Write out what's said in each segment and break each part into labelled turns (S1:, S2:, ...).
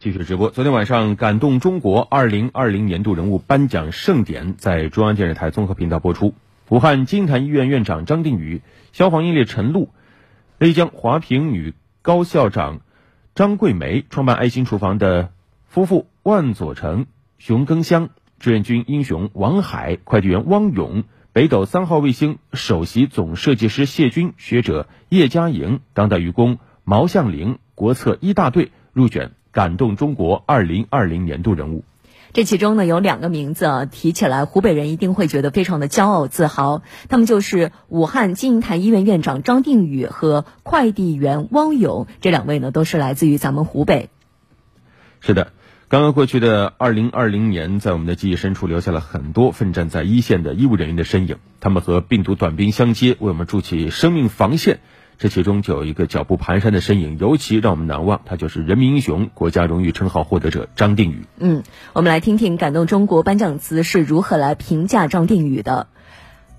S1: 继续直播。昨天晚上，感动中国二零二零年度人物颁奖盛典在中央电视台综合频道播出。武汉金坛医院院长张定宇、消防英烈陈露、丽江华坪女高校长张桂梅、创办爱心厨房的夫妇万佐成、熊庚香、志愿军英雄王海、快递员汪勇、北斗三号卫星首席总设计师谢军、学者叶嘉莹、当代愚公毛向林、国策一大队。入选感动中国二零二零年度人物，
S2: 这其中呢有两个名字啊，提起来湖北人一定会觉得非常的骄傲自豪。他们就是武汉金银潭医院院长张定宇和快递员汪勇，这两位呢都是来自于咱们湖北。
S1: 是的，刚刚过去的二零二零年，在我们的记忆深处留下了很多奋战在一线的医务人员的身影，他们和病毒短兵相接，为我们筑起生命防线。这其中就有一个脚步蹒跚的身影，尤其让我们难忘。他就是人民英雄、国家荣誉称号获得者张定宇。
S2: 嗯，我们来听听感动中国颁奖词是如何来评价张定宇的：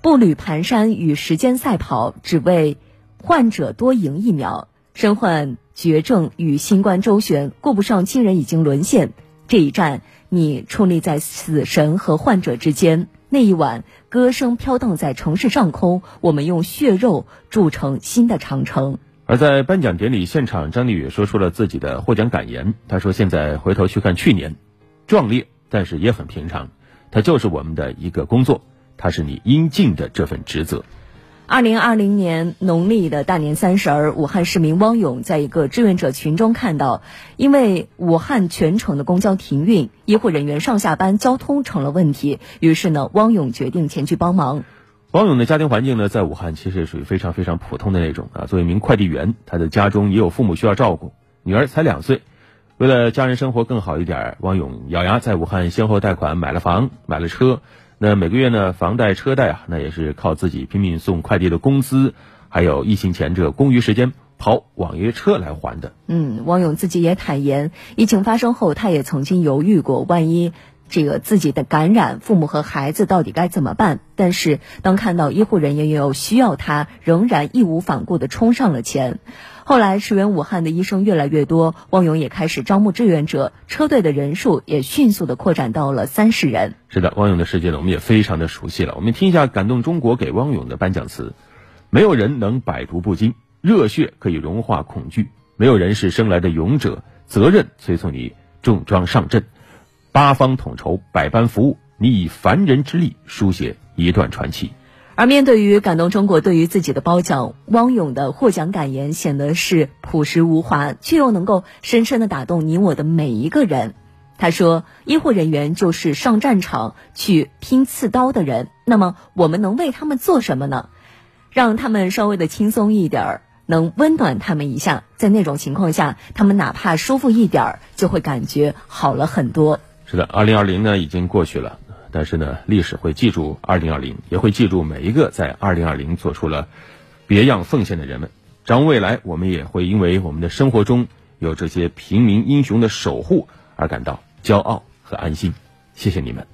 S2: 步履蹒跚与时间赛跑，只为患者多赢一秒；身患绝症与新冠周旋，顾不上亲人已经沦陷。这一战，你矗立在死神和患者之间。那一晚，歌声飘荡在城市上空，我们用血肉筑成新的长城。
S1: 而在颁奖典礼现场，张立宇说出了自己的获奖感言。他说：“现在回头去看去年，壮烈，但是也很平常。它就是我们的一个工作，它是你应尽的这份职责。”
S2: 二零二零年农历的大年三十儿，武汉市民汪勇在一个志愿者群中看到，因为武汉全城的公交停运，医护人员上下班交通成了问题。于是呢，汪勇决定前去帮忙。
S1: 汪勇的家庭环境呢，在武汉其实属于非常非常普通的那种啊。作为一名快递员，他的家中也有父母需要照顾，女儿才两岁。为了家人生活更好一点，汪勇咬牙在武汉先后贷款买了房，买了车。那每个月呢，房贷车贷啊，那也是靠自己拼命送快递的工资，还有疫情前这空余时间跑网约车来还的。
S2: 嗯，汪勇自己也坦言，疫情发生后，他也曾经犹豫过，万一这个自己的感染，父母和孩子到底该怎么办？但是当看到医护人员有需要他，仍然义无反顾地冲上了前。后来驰援武汉的医生越来越多，汪勇也开始招募志愿者，车队的人数也迅速的扩展到了三十人。
S1: 是的，汪勇的世界呢，我们也非常的熟悉了。我们听一下感动中国给汪勇的颁奖词：没有人能百毒不侵，热血可以融化恐惧；没有人是生来的勇者，责任催促你重装上阵，八方统筹，百般服务，你以凡人之力书写一段传奇。
S2: 而面对于感动中国对于自己的褒奖，汪勇的获奖感言显得是朴实无华，却又能够深深的打动你我的每一个人。他说：“医护人员就是上战场去拼刺刀的人，那么我们能为他们做什么呢？让他们稍微的轻松一点儿，能温暖他们一下，在那种情况下，他们哪怕舒服一点儿，就会感觉好了很多。”
S1: 是的，二零二零呢已经过去了。但是呢，历史会记住二零二零，也会记住每一个在二零二零做出了别样奉献的人们。展望未来，我们也会因为我们的生活中有这些平民英雄的守护而感到骄傲和安心。谢谢你们。